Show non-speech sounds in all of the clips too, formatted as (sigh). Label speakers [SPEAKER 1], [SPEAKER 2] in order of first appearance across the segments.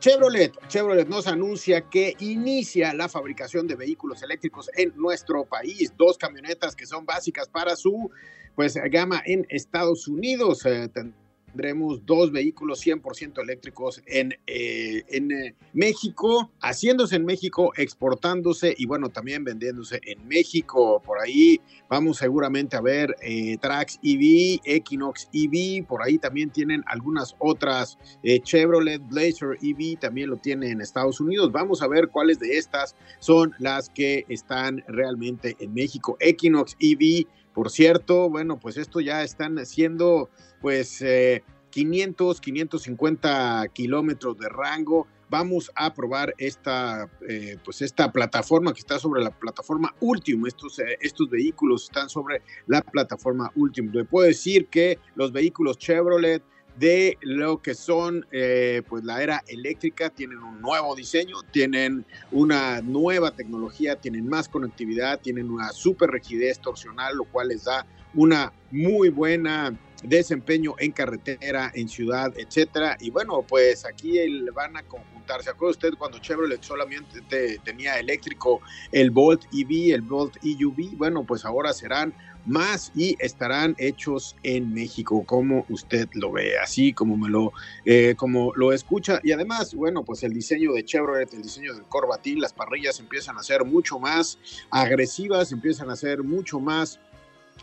[SPEAKER 1] Chevrolet, Chevrolet nos anuncia que inicia la fabricación de vehículos eléctricos en nuestro país. Dos camionetas que son básicas para su pues gama en Estados Unidos. Eh, tendremos dos vehículos 100% eléctricos en, eh, en eh, México, haciéndose en México, exportándose y bueno, también vendiéndose en México. Por ahí vamos seguramente a ver eh, Trax EV, Equinox EV, por ahí también tienen algunas otras Chevrolet Blazer EV, también lo tiene en Estados Unidos. Vamos a ver cuáles de estas son las que están realmente en México. Equinox EV por cierto, bueno, pues esto ya están haciendo pues 500, 550 kilómetros de rango. Vamos a probar esta, eh, pues esta plataforma que está sobre la plataforma Ultium. Estos, eh, estos vehículos están sobre la plataforma Ultium. Le puedo decir que los vehículos Chevrolet de lo que son eh, pues la era eléctrica, tienen un nuevo diseño, tienen una nueva tecnología, tienen más conectividad, tienen una super rigidez torsional, lo cual les da una muy buena desempeño en carretera, en ciudad, etcétera. Y bueno, pues aquí van a conjuntar. ¿Se acuerda usted cuando Chevrolet solamente tenía eléctrico el Volt EV, el Volt EUV? Bueno, pues ahora serán más y estarán hechos en México, como usted lo ve, así como me lo, eh, como lo escucha. Y además, bueno, pues el diseño de Chevrolet, el diseño del Corbatín, las parrillas empiezan a ser mucho más agresivas, empiezan a ser mucho más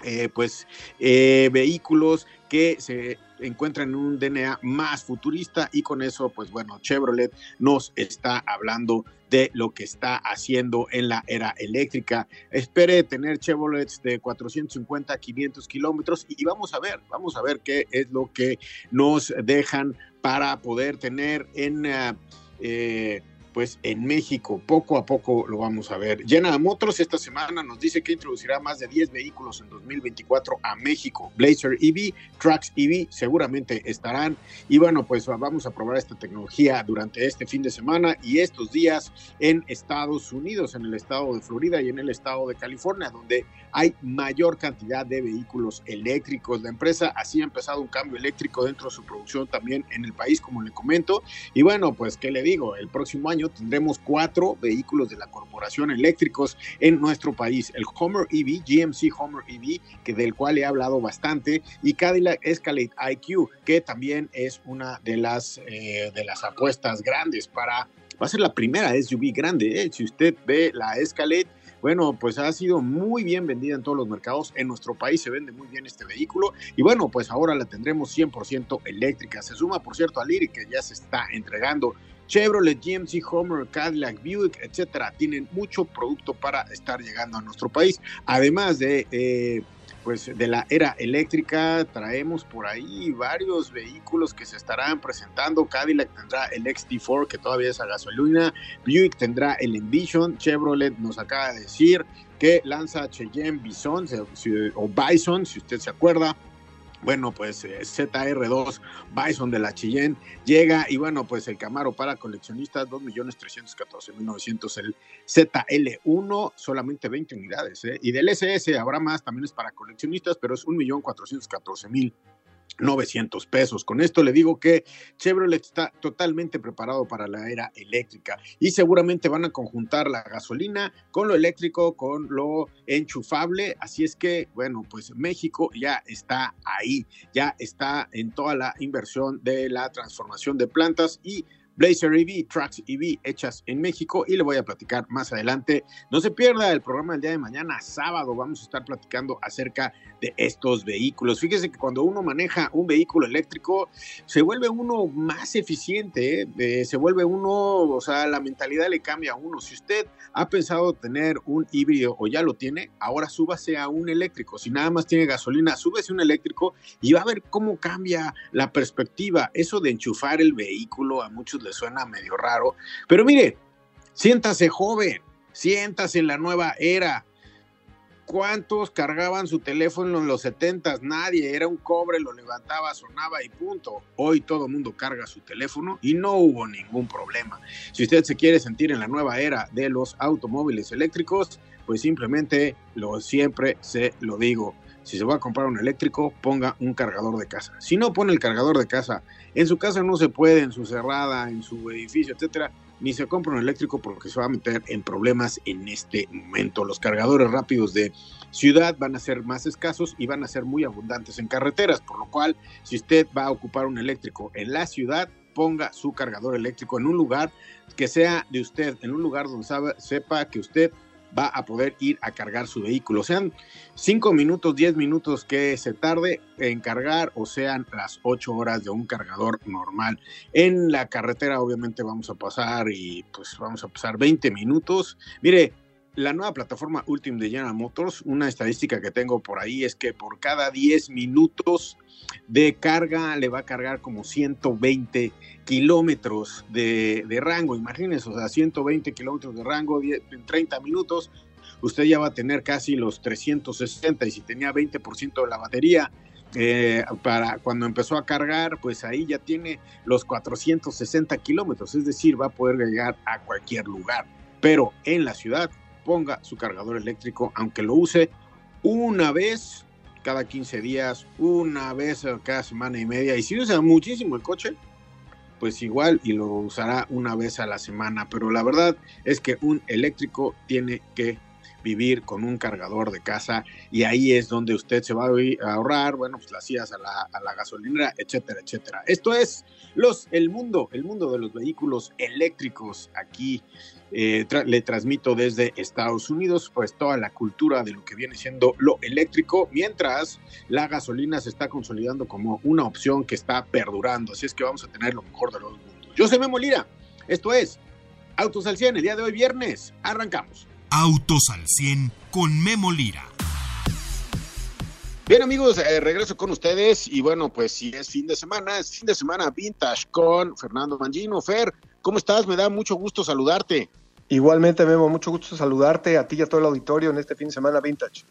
[SPEAKER 1] eh, pues eh, vehículos que se encuentran en un DNA más futurista y con eso pues bueno Chevrolet nos está hablando de lo que está haciendo en la era eléctrica. Espere tener Chevrolet de 450 500 kilómetros y vamos a ver, vamos a ver qué es lo que nos dejan para poder tener en eh, pues en México. Poco a poco lo vamos a ver. General Motors esta semana nos dice que introducirá más de 10 vehículos en 2024 a México. Blazer EV, Trucks EV seguramente estarán. Y bueno, pues vamos a probar esta tecnología durante este fin de semana y estos días en Estados Unidos, en el estado de Florida y en el estado de California, donde hay mayor cantidad de vehículos eléctricos. La empresa así ha empezado un cambio eléctrico dentro de su producción también en el país, como le comento. Y bueno, pues, ¿qué le digo? El próximo año tendremos cuatro vehículos de la corporación eléctricos en nuestro país. El Homer EV, GMC Homer EV, que del cual he hablado bastante, y Cadillac Escalade IQ, que también es una de las, eh, de las apuestas grandes para... Va a ser la primera SUV grande, ¿eh? si usted ve la Escalade, bueno, pues ha sido muy bien vendida en todos los mercados. En nuestro país se vende muy bien este vehículo y bueno, pues ahora la tendremos 100% eléctrica. Se suma, por cierto, a Lyric que ya se está entregando Chevrolet, GMC, Homer, Cadillac, Buick, etcétera, tienen mucho producto para estar llegando a nuestro país. Además de, eh, pues, de la era eléctrica, traemos por ahí varios vehículos que se estarán presentando. Cadillac tendrá el XT4, que todavía es a gasolina. Buick tendrá el Envision. Chevrolet nos acaba de decir que lanza Cheyenne Bison o Bison, si usted se acuerda bueno, pues eh, ZR2 Bison de la Chillén llega y bueno, pues el Camaro para coleccionistas, 2.314.900, el ZL1, solamente 20 unidades, ¿eh? y del SS habrá más, también es para coleccionistas, pero es 1.414.000 900 pesos. Con esto le digo que Chevrolet está totalmente preparado para la era eléctrica y seguramente van a conjuntar la gasolina con lo eléctrico, con lo enchufable. Así es que, bueno, pues México ya está ahí, ya está en toda la inversión de la transformación de plantas y Blazer EV, Trucks EV hechas en México y le voy a platicar más adelante. No se pierda el programa del día de mañana, sábado, vamos a estar platicando acerca de estos vehículos. Fíjese que cuando uno maneja un vehículo eléctrico, se vuelve uno más eficiente, ¿eh? Eh, se vuelve uno, o sea, la mentalidad le cambia a uno. Si usted ha pensado tener un híbrido o ya lo tiene, ahora súbase a un eléctrico. Si nada más tiene gasolina, súbese a un eléctrico y va a ver cómo cambia la perspectiva. Eso de enchufar el vehículo a muchos suena medio raro, pero mire, siéntase joven, siéntase en la nueva era. ¿Cuántos cargaban su teléfono en los 70? Nadie, era un cobre, lo levantaba, sonaba y punto. Hoy todo el mundo carga su teléfono y no hubo ningún problema. Si usted se quiere sentir en la nueva era de los automóviles eléctricos, pues simplemente lo siempre se lo digo. Si se va a comprar un eléctrico, ponga un cargador de casa. Si no pone el cargador de casa, en su casa no se puede, en su cerrada, en su edificio, etcétera, ni se compra un eléctrico porque se va a meter en problemas en este momento. Los cargadores rápidos de ciudad van a ser más escasos y van a ser muy abundantes en carreteras, por lo cual si usted va a ocupar un eléctrico en la ciudad, ponga su cargador eléctrico en un lugar que sea de usted, en un lugar donde sepa que usted va a poder ir a cargar su vehículo. Sean 5 minutos, 10 minutos que se tarde en cargar o sean las 8 horas de un cargador normal. En la carretera obviamente vamos a pasar y pues vamos a pasar 20 minutos. Mire, la nueva plataforma Ultim de General Motors, una estadística que tengo por ahí es que por cada 10 minutos de carga le va a cargar como 120 kilómetros de, rango. Imagínense, o sea, 120 kilómetros de rango en 30 minutos. Usted ya va a tener casi los 360 y si tenía 20% de la batería, eh, para cuando empezó a cargar, pues ahí ya tiene los 460 kilómetros, es decir, va a poder llegar a cualquier lugar. Pero en la ciudad ponga su cargador eléctrico, aunque lo use una vez cada 15 días, una vez cada semana y media. Y si usa muchísimo el coche, pues igual y lo usará una vez a la semana. Pero la verdad es que un eléctrico tiene que vivir con un cargador de casa y ahí es donde usted se va a ahorrar, bueno, pues las sillas a la, a gasolinera, etcétera, etcétera. Esto es los, el mundo, el mundo de los vehículos eléctricos aquí eh, le transmito desde Estados Unidos, pues toda la cultura de lo que viene siendo lo eléctrico, mientras la gasolina se está consolidando como una opción que está perdurando. Así es que vamos a tener lo mejor de los mundos. Yo soy Memo Lira. Esto es Autos al 100, el día de hoy viernes. Arrancamos.
[SPEAKER 2] Autos al 100 con Memo Lira.
[SPEAKER 1] Bien amigos, eh, regreso con ustedes y bueno, pues si es fin de semana, es fin de semana vintage con Fernando Mangino. Fer, ¿cómo estás? Me da mucho gusto saludarte.
[SPEAKER 3] Igualmente, Memo, mucho gusto saludarte a ti y a todo el auditorio en este fin de semana vintage.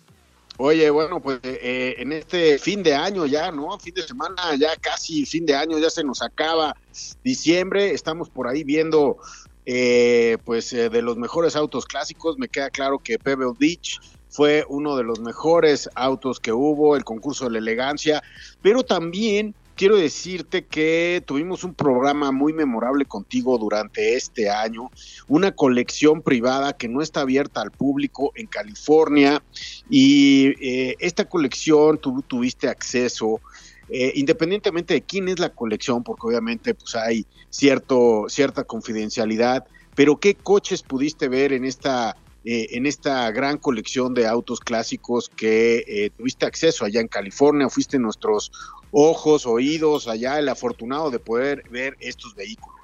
[SPEAKER 1] Oye, bueno, pues eh, en este fin de año ya, ¿no? Fin de semana, ya casi fin de año, ya se nos acaba diciembre, estamos por ahí viendo, eh, pues, eh, de los mejores autos clásicos. Me queda claro que Pebble Beach fue uno de los mejores autos que hubo, el concurso de la elegancia, pero también quiero decirte que tuvimos un programa muy memorable contigo durante este año, una colección privada que no está abierta al público en California y eh, esta colección tú tuviste acceso. Eh, independientemente de quién es la colección, porque obviamente pues hay cierto, cierta confidencialidad, pero qué coches pudiste ver en esta eh, en esta gran colección de autos clásicos que tuviste acceso allá en California, fuiste nuestros ojos, oídos, allá el afortunado de poder ver estos vehículos.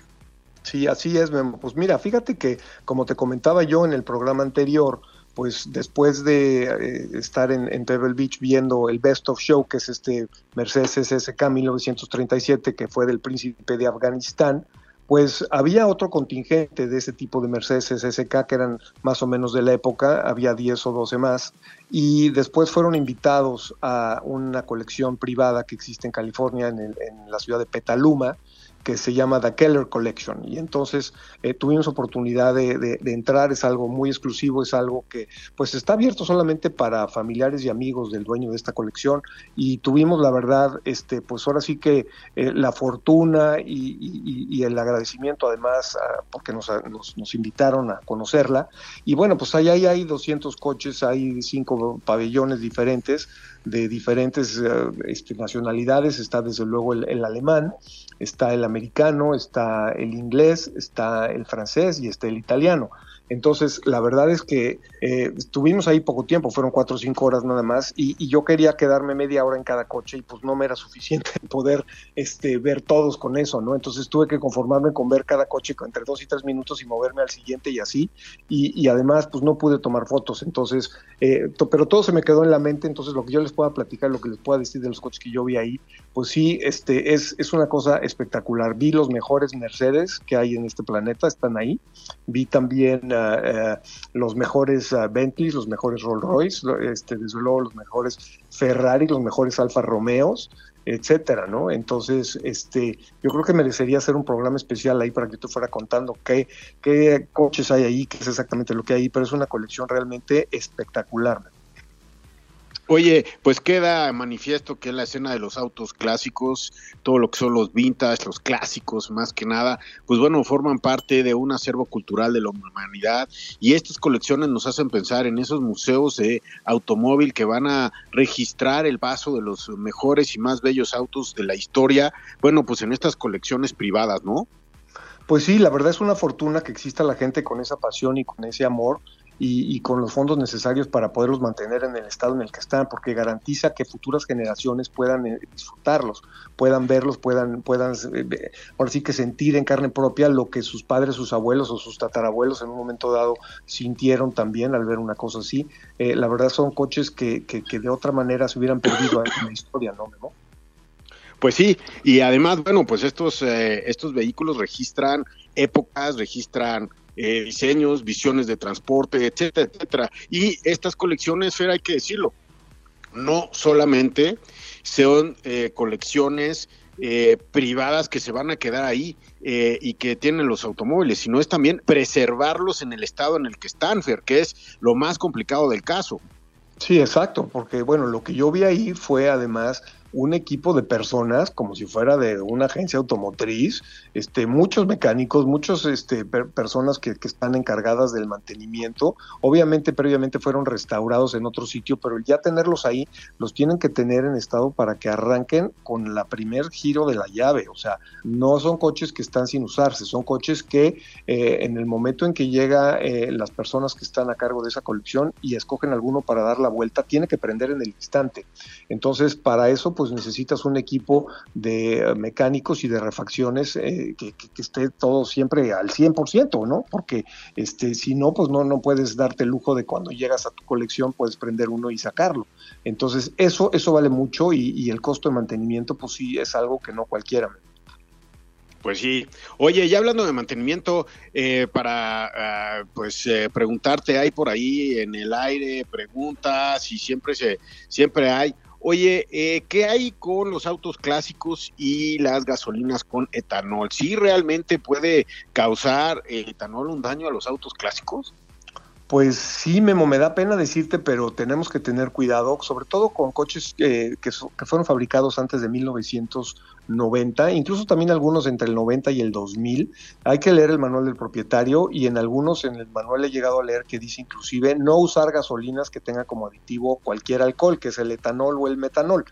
[SPEAKER 3] Sí, así es. Pues mira, fíjate que como te comentaba yo en el programa anterior, pues después de eh, estar en, Pebble Beach viendo el Best of Show, que es este Mercedes SSK 1937, que fue del príncipe de Afganistán, pues había otro contingente de ese tipo de Mercedes SSK que eran más o menos de la época, había 10 o 12 más, y después fueron invitados a una colección privada que existe en California, en, en la ciudad de Petaluma, que se llama The Keller Collection. Y entonces eh, tuvimos oportunidad de, entrar, es algo muy exclusivo, es algo que pues está abierto solamente para familiares y amigos del dueño de esta colección. Y tuvimos la verdad, este, pues ahora sí que eh, la fortuna y, el agradecimiento además porque nos, nos, invitaron a conocerla. Y bueno, pues ahí, hay 200 coches, hay cinco pabellones diferentes de diferentes eh, este, nacionalidades, está desde luego el, alemán, está el americano, está el inglés, está el francés y está el italiano. Entonces, la verdad es que eh, estuvimos ahí poco tiempo, fueron cuatro o cinco horas nada más, y, yo quería quedarme media hora en cada coche y pues no me era suficiente (laughs) poder este, ver todos con eso, ¿no? Entonces tuve que conformarme con ver cada coche entre dos y tres minutos y moverme al siguiente y así, y, además pues no pude tomar fotos, entonces, eh, pero todo se me quedó en la mente, entonces lo que yo les pueda platicar, lo que les pueda decir de los coches que yo vi ahí, pues sí, este, es, es una cosa espectacular. Vi los mejores Mercedes que hay en este planeta, están ahí, vi también... Eh, los mejores uh, Bentley, los mejores Rolls Royce, este, desde luego los mejores Ferrari, los mejores Alfa Romeos, etcétera, ¿no? Entonces, este, yo creo que merecería hacer un programa especial ahí para que tú fuera contando qué, qué coches hay ahí, qué es exactamente lo que hay, pero es una colección realmente espectacular.
[SPEAKER 1] Oye, pues queda manifiesto que la escena de los autos clásicos, todo lo que son los vintage, los clásicos más que nada, pues bueno, forman parte de un acervo cultural de la humanidad y estas colecciones nos hacen pensar en esos museos de automóvil que van a registrar el paso de los mejores y más bellos autos de la historia, bueno, pues en estas colecciones privadas, ¿no?
[SPEAKER 3] Pues sí, la verdad es una fortuna que exista la gente con esa pasión y con ese amor y, con los fondos necesarios para poderlos mantener en el estado en el que están, porque garantiza que futuras generaciones puedan eh, disfrutarlos, puedan verlos, puedan, puedan, eh, ahora sí que sentir en carne propia lo que sus padres, sus abuelos o sus tatarabuelos en un momento dado sintieron también al ver una cosa así. Eh, la verdad son coches que, que, de otra manera se hubieran perdido en la historia, ¿no? ¿no?
[SPEAKER 1] Pues sí, y además, bueno, pues estos, estos vehículos registran épocas, registran eh, diseños, visiones de transporte, etcétera, etcétera. Y estas colecciones, Fer, hay que decirlo, no solamente son eh, colecciones eh, privadas que se van a quedar ahí y que tienen los automóviles, sino es también preservarlos en el estado en el que están, Fer, que es lo más complicado del caso.
[SPEAKER 3] Sí, exacto, porque bueno, lo que yo vi ahí fue además un equipo de personas, como si fuera de una agencia automotriz, este, muchos mecánicos, muchos este, personas que, que, están encargadas del mantenimiento. Obviamente, previamente fueron restaurados en otro sitio, pero ya tenerlos ahí, los tienen que tener en estado para que arranquen con la primer giro de la llave. O sea, no son coches que están sin usarse, son coches que eh, en el momento en que llega eh, las personas que están a cargo de esa colección y escogen alguno para dar la vuelta, tiene que prender en el instante. Entonces, para eso, pues necesitas un equipo de eh, mecánicos y de refacciones eh, que, esté todo siempre al 100%, ¿no? Porque este, si no, pues no, no puedes darte el lujo de cuando llegas a tu colección puedes prender uno y sacarlo. Entonces, eso, eso vale mucho y, el costo de mantenimiento, pues sí, es algo que no cualquiera.
[SPEAKER 1] Pues sí. Oye, ya hablando de mantenimiento, eh, para ah, pues preguntarte, hay por ahí en el aire preguntas y siempre se siempre hay. Oye, eh, ¿qué hay con los autos clásicos y las gasolinas con etanol? ¿Sí realmente puede causar el etanol un daño a los autos clásicos?
[SPEAKER 3] Pues sí, Memo, me da pena decirte, pero tenemos que tener cuidado, sobre todo con coches que, que, fueron fabricados antes de 1900 90, incluso también algunos entre el 90 y el 2000. Hay que leer el manual del propietario y en algunos en el manual he llegado a leer que dice inclusive no usar gasolinas que tengan como aditivo cualquier alcohol, que es el etanol o el metanol.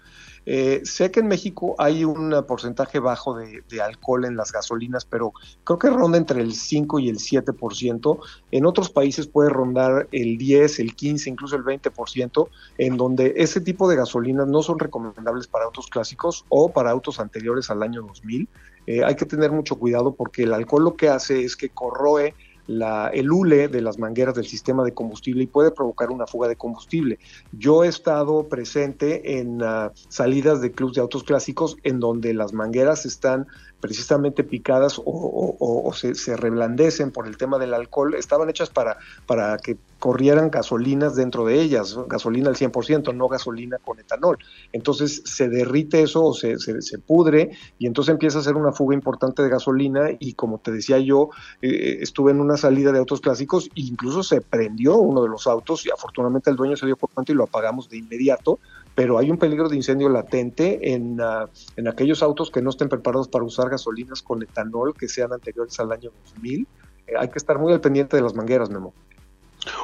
[SPEAKER 3] Eh, sé que en México hay un porcentaje bajo de, alcohol en las gasolinas, pero creo que ronda entre el 5 y el 7%. En otros países puede rondar el 10, el 15, incluso el 20%, en donde ese tipo de gasolinas no son recomendables para autos clásicos o para autos anteriores al año 2000. Eh, hay que tener mucho cuidado porque el alcohol lo que hace es que corroe la, el hule de las mangueras del sistema de combustible y puede provocar una fuga de combustible. Yo he estado presente en ah, salidas de clubes de autos clásicos en donde las mangueras están precisamente picadas o, se, reblandecen por el tema del alcohol, estaban hechas para, para que corrieran gasolinas dentro de ellas, gasolina al 100%, no gasolina con etanol. Entonces se derrite eso o se, se, pudre y entonces empieza a ser una fuga importante de gasolina y como te decía yo, eh, estuve en una salida de autos clásicos e incluso se prendió uno de los autos y afortunadamente el dueño se dio cuenta y lo apagamos de inmediato pero hay un peligro de incendio latente en, ah, en aquellos autos que no estén preparados para usar gasolinas con etanol que sean anteriores al año 2000. Eh, hay que estar muy al pendiente de las mangueras, Memo.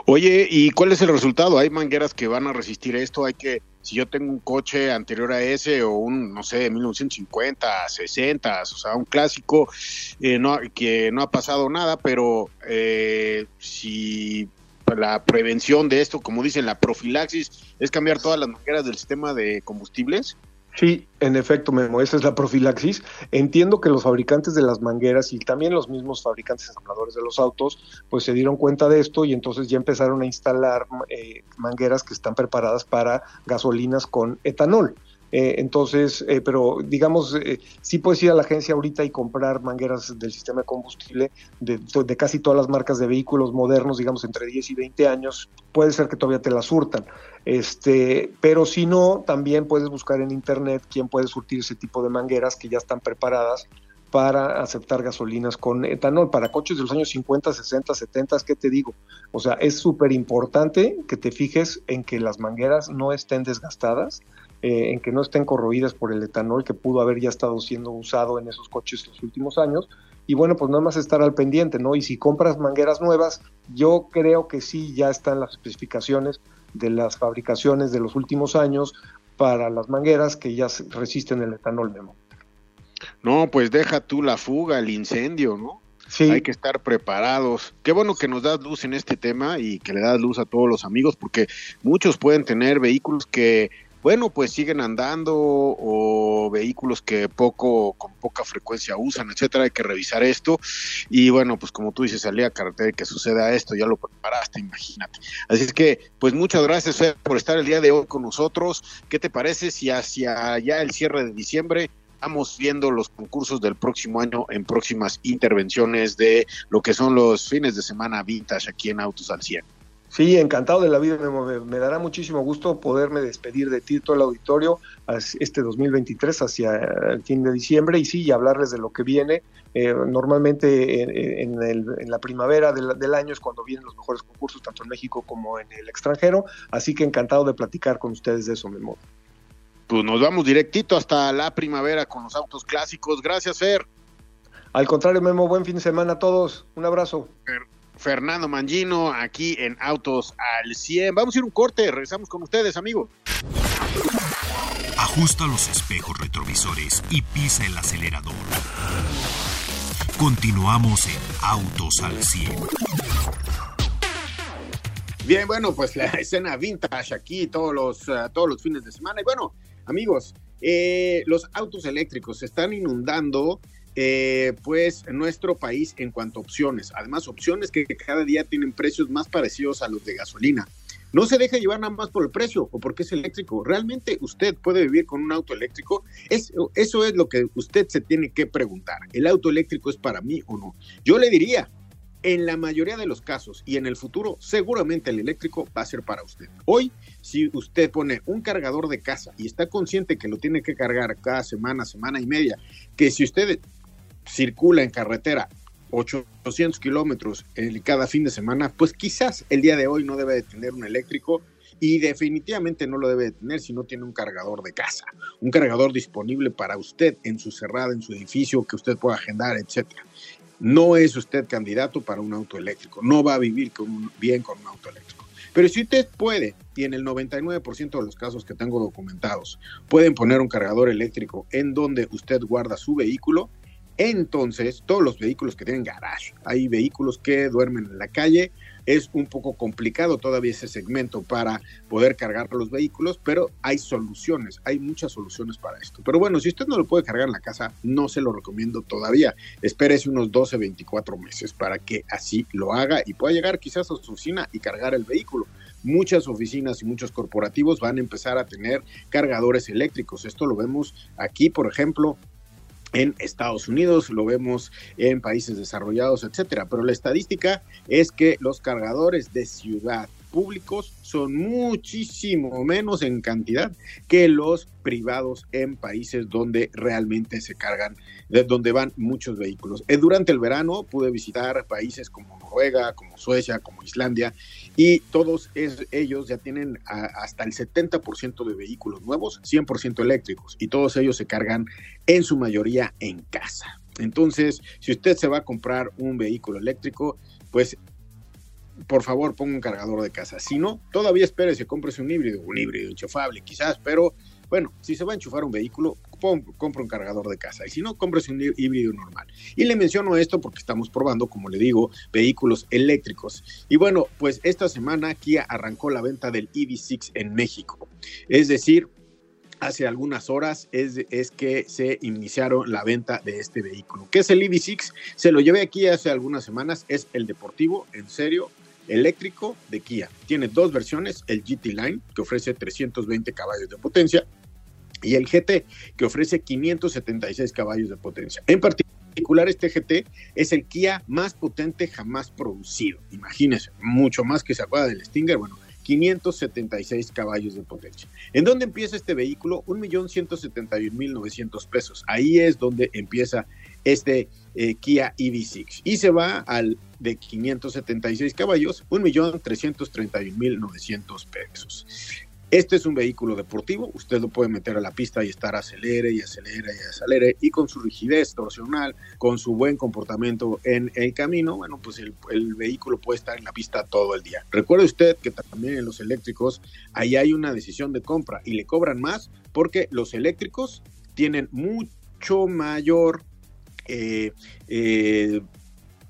[SPEAKER 1] Oye, ¿y cuál es el resultado? ¿Hay mangueras que van a resistir esto? ¿Hay que, si yo tengo un coche anterior a ese o un, no sé, 1950, 60, o sea, un clásico eh, que no ha pasado nada, pero eh, si la prevención de esto, como dicen, la profilaxis, es cambiar todas las mangueras del sistema de combustibles?
[SPEAKER 3] Sí, en efecto, Memo, esa es la profilaxis. Entiendo que los fabricantes de las mangueras y también los mismos fabricantes ensambladores de los autos, pues se dieron cuenta de esto y entonces ya empezaron a instalar eh, mangueras que están preparadas para gasolinas con etanol. Eh, entonces, eh, pero digamos, eh, sí puedes ir a la agencia ahorita y comprar mangueras del sistema de combustible de, casi todas las marcas de vehículos modernos, digamos entre 10 y 20 años. Puede ser que todavía te las surtan. Este, pero si no, también puedes buscar en internet quién puede surtir ese tipo de mangueras que ya están preparadas para aceptar gasolinas con etanol. Para coches de los años 50, 60, 70, ¿qué te digo? O sea, es súper importante que te fijes en que las mangueras no estén desgastadas, eh, en que no estén corroídas por el etanol que pudo haber ya estado siendo usado en esos coches los últimos años. Y bueno, pues nada más estar al pendiente, ¿no? Y si compras mangueras nuevas, yo creo que sí ya están las especificaciones de las fabricaciones de los últimos años para las mangueras que ya resisten el etanol, Memo.
[SPEAKER 1] No, pues deja tú la fuga, el incendio, ¿no? Sí. Hay que estar preparados. Qué bueno que nos das luz en este tema y que le das luz a todos los amigos, porque muchos pueden tener vehículos que bueno, pues siguen andando o vehículos que poco, con poca frecuencia usan, etcétera, hay que revisar esto. Y bueno, pues como tú dices, salía carretera y que suceda esto, ya lo preparaste, imagínate. Así es que, pues muchas gracias, Fer, por estar el día de hoy con nosotros. ¿Qué te parece si hacia ya el cierre de diciembre estamos viendo los concursos del próximo año en próximas intervenciones de lo que son los fines de semana vintage aquí en Autos al 100?
[SPEAKER 3] Sí, encantado de la vida, me, dará muchísimo gusto poderme despedir de ti, todo el auditorio, este 2023 hacia el fin de diciembre y sí, y hablarles de lo que viene. Eh, normalmente en, la primavera del, año es cuando vienen los mejores concursos, tanto en México como en el extranjero, así que encantado de platicar con ustedes de eso, Memo.
[SPEAKER 1] Pues nos vamos directito hasta la primavera con los autos clásicos. Gracias, Fer.
[SPEAKER 3] Al contrario, Memo, buen fin de semana a todos. Un abrazo.
[SPEAKER 1] Fernando Mangino, aquí en Autos al 100. Vamos a ir un corte, regresamos con ustedes, amigo.
[SPEAKER 2] Ajusta los espejos retrovisores y pisa el acelerador. Continuamos en Autos al 100.
[SPEAKER 1] Bien, bueno, pues la (laughs) escena vintage aquí todos los, uh, todos los fines de semana. Y bueno, amigos, eh, los autos eléctricos se están inundando eh, pues nuestro país en cuanto a opciones. Además, opciones que cada día tienen precios más parecidos a los de gasolina. No se deja llevar nada más por el precio o porque es eléctrico. Realmente usted puede vivir con un auto eléctrico. Eso es lo que usted se tiene que preguntar. ¿El auto eléctrico es para mí o no? Yo le diría, en la mayoría de los casos y en el futuro, seguramente el eléctrico va a ser para usted. Hoy, si usted pone un cargador de casa y está consciente que lo tiene que cargar cada semana, semana y media, que si usted circula en carretera 800 kilómetros cada fin de semana, pues quizás el día de hoy no debe de tener un eléctrico y definitivamente no lo debe de tener si no tiene un cargador de casa, un cargador disponible para usted en su cerrada, en su edificio, que usted pueda agendar, etcétera. No es usted candidato para un auto eléctrico, no va a vivir con bien con un auto eléctrico. Pero si usted puede, y en el 99% de los casos que tengo documentados, pueden poner un cargador eléctrico en donde usted guarda su vehículo, entonces, todos los vehículos que tienen garage, hay vehículos que duermen en la calle, es un poco complicado todavía ese segmento para poder cargar los vehículos, pero hay soluciones, hay muchas soluciones para esto. Pero bueno, si usted no lo puede cargar en la casa, no se lo recomiendo todavía. Espérese unos 12, 24 meses para que así lo haga y pueda llegar quizás a su oficina y cargar el vehículo muchas oficinas y muchos corporativos van a empezar a tener cargadores eléctricos. Esto lo vemos aquí, por ejemplo, en Estados Unidos, lo vemos en países desarrollados, etcétera. Pero la estadística es que los cargadores de ciudad públicos son muchísimo menos en cantidad que los privados en países donde realmente se cargan, de donde van muchos vehículos. Eh, durante el verano pude visitar países como Noruega, como Suecia, como Islandia, y todos ellos ya tienen hasta el 70% de vehículos nuevos, 100% eléctricos, y todos ellos se cargan en su mayoría en casa. Entonces, si usted se va a comprar un vehículo eléctrico, pues por favor ponga un cargador de casa. Si no, todavía espérese, cómprese un híbrido, un híbrido enchufable quizás, pero bueno, si se va a enchufar un vehículo, compra un cargador de casa. Y si no, cómprese un híbrido normal. Y le menciono esto porque estamos probando, como le digo, vehículos eléctricos. Y bueno, pues esta semana Kia arrancó la venta del EV6 en México. Es decir, hace algunas horas es, es, que se iniciaron la venta de este vehículo. ¿Qué es el EV6? Se lo llevé aquí hace algunas semanas, es el deportivo, en serio, eléctrico de Kia. Tiene dos versiones, el GT Line, que ofrece 320 caballos de potencia, y el GT, que ofrece 576 caballos de potencia. En particular, este GT es el Kia más potente jamás producido. Imagínense, mucho más que se acuerda del Stinger. Bueno, 576 caballos de potencia. ¿En dónde empieza este vehículo? 1.171.900 pesos. Ahí es donde empieza este eh, Kia EV6 y se va al de 576 caballos, 1.331.900 pesos. Este es un vehículo deportivo, usted lo puede meter a la pista y estar acelere y acelere y acelere y con su rigidez torsional, con su buen comportamiento en el camino, bueno, pues el, vehículo puede estar en la pista todo el día. Recuerde usted que también en los eléctricos ahí hay una decisión de compra y le cobran más porque los eléctricos tienen mucho mayor eh, eh,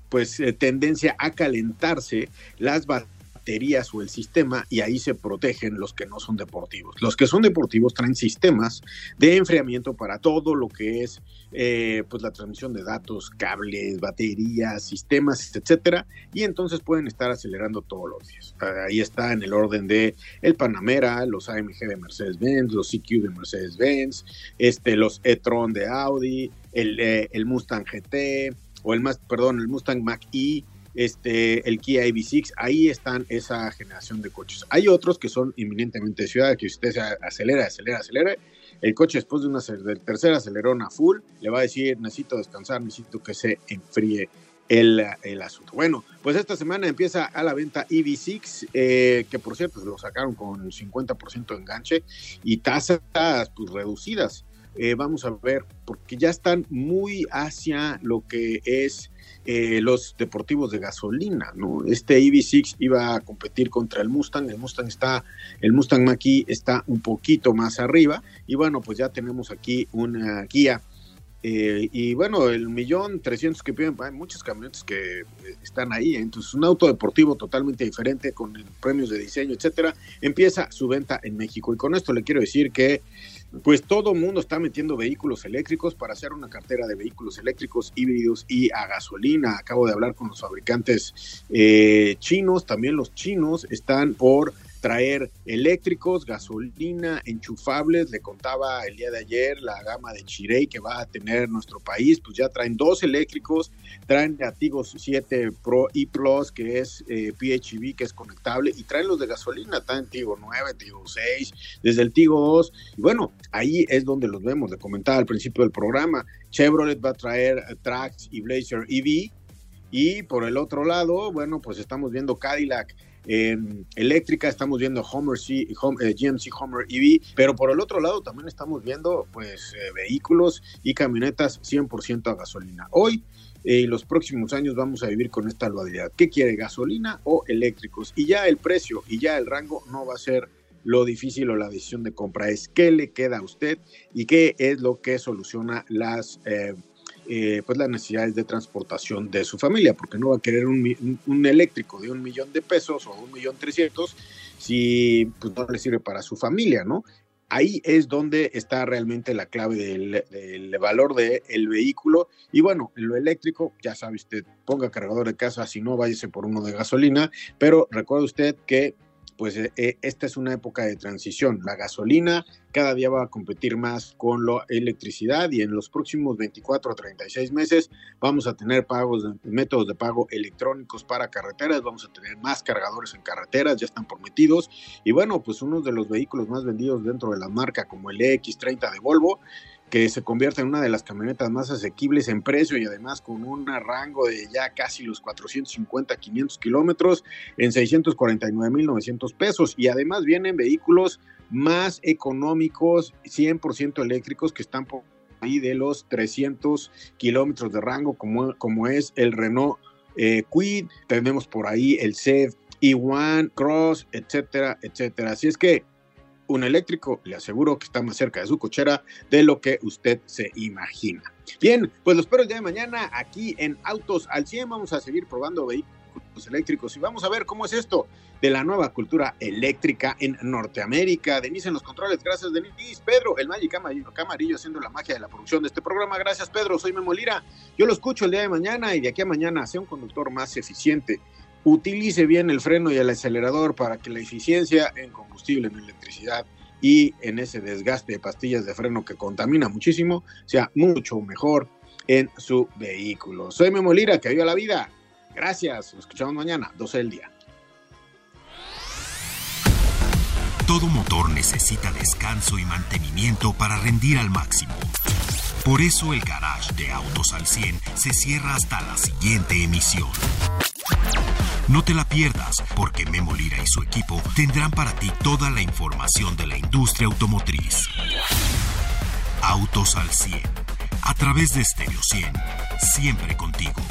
[SPEAKER 1] pues eh, tendencia a calentarse las baterías baterías o el sistema y ahí se protegen los que no son deportivos. Los que son deportivos traen sistemas de enfriamiento para todo lo que es eh, pues la transmisión de datos, cables, baterías, sistemas, etcétera, y entonces pueden estar acelerando todos los días. Ahí está en el orden de el Panamera, los AMG de Mercedes-Benz, los CQ de Mercedes-Benz, este, los e-tron de Audi, el, eh, el Mustang GT o el más, perdón, el Mustang Mach-E, este, el Kia EV6, ahí están esa generación de coches. Hay otros que son inminentemente ciudad, que usted se acelera, acelera, acelera, el coche después de una del tercer acelerón a full, le va a decir, necesito descansar, necesito que se enfríe el, el, asunto. Bueno, pues esta semana empieza a la venta EV6, eh, que por cierto lo sacaron con 50% de enganche y tasas pues, reducidas. Eh, vamos a ver, porque ya están muy hacia lo que es eh, los deportivos de gasolina, ¿no? Este EV6 iba a competir contra el Mustang, el Mustang está, el Mustang mach está un poquito más arriba, y bueno, pues ya tenemos aquí una guía. Eh, y bueno, el millón trescientos que piden, hay muchos camionetes que están ahí, entonces un auto deportivo totalmente diferente con premios de diseño, etcétera, empieza su venta en México. Y con esto le quiero decir que pues todo mundo está metiendo vehículos eléctricos para hacer una cartera de vehículos eléctricos, híbridos y a gasolina. Acabo de hablar con los fabricantes eh, chinos, también los chinos están por traer elécticos, gasolina, enchufables. Le contaba el día de ayer la gama de Chirey que va a tener nuestro país, pues ya traen dos eléctricos, traen a Tigo 7 Pro y Plus, que es eh, PHEV, que es conectable, y traen los de gasolina, traen Tigo 9, Tigo 6, desde el Tigo 2. Y bueno, ahí es donde los vemos, le comentaba al principio del programa. Chevrolet va a traer eh, Trax y Blazer EV. Y por el otro lado, bueno, pues estamos viendo Cadillac eléctrica, estamos viendo Homer C, eh, GMC Homer EV, pero por el otro lado también estamos viendo pues eh, vehículos y camionetas 100% a gasolina. Hoy y eh, los próximos años vamos a vivir con esta dualidad. ¿Qué quiere, gasolina o eléctricos? Y ya el precio y ya el rango no va a ser lo difícil o la decisión de compra, es qué le queda a usted y qué es lo que soluciona las eh, pues las necesidades de transportación de su familia, porque no va a querer un, eléctrico de un millón de pesos o un millón trescientos si pues, no le sirve para su familia, ¿no? Ahí es donde está realmente la clave del, valor del el vehículo. Y bueno, en lo eléctrico, ya sabe usted, ponga cargador de casa, si no, váyase por uno de gasolina, pero recuerde usted que pues eh, eh, esta es una época de transición. La gasolina cada día va a competir más con la electricidad y en los próximos 24 a 36 meses vamos a tener pagos, métodos de pago electrónicos para carreteras, vamos a tener más cargadores en carreteras, ya están prometidos. Y bueno, pues uno de los vehículos más vendidos dentro de la marca como el X30 de Volvo que se convierte en una de las camionetas más asequibles en precio y además con un rango de ya casi los 450, 500 kilómetros en 649.900 pesos. Y además vienen vehículos más económicos, 100% eléctricos, que están por ahí de los 300 kilómetros de rango, como, como es el Renault eh, Quid, tenemos por ahí el CEV E1, Cross, etcétera, etcétera. Así es que un eléctrico, le aseguro que está más cerca de su cochera de lo que usted se imagina. Bien, pues lo espero el día de mañana aquí en Autos al 100. Vamos a seguir probando vehículos eléctricos y vamos a ver cómo es esto de la nueva cultura eléctrica en Norteamérica. Denise en los controles, gracias Denise. Pedro, el Magic Camarillo, haciendo la magia de la producción de este programa. Gracias Pedro, soy Memo Lira. Yo lo escucho el día de mañana y de aquí a mañana sea un conductor más eficiente. Utilice bien el freno y el acelerador para que la eficiencia en combustible, en electricidad y en ese desgaste de pastillas de freno que contamina muchísimo sea mucho mejor en su vehículo. Soy Memo Lira, que viva la vida. Gracias, nos escuchamos mañana, 12 del día.
[SPEAKER 2] Todo motor necesita descanso y mantenimiento para rendir al máximo. Por eso el garage de Autos al 100 se cierra hasta la siguiente emisión. No te la pierdas, porque Memo Lira y su equipo tendrán para ti toda la información de la industria automotriz. Autos al 100, a través de Stereo 100, siempre contigo.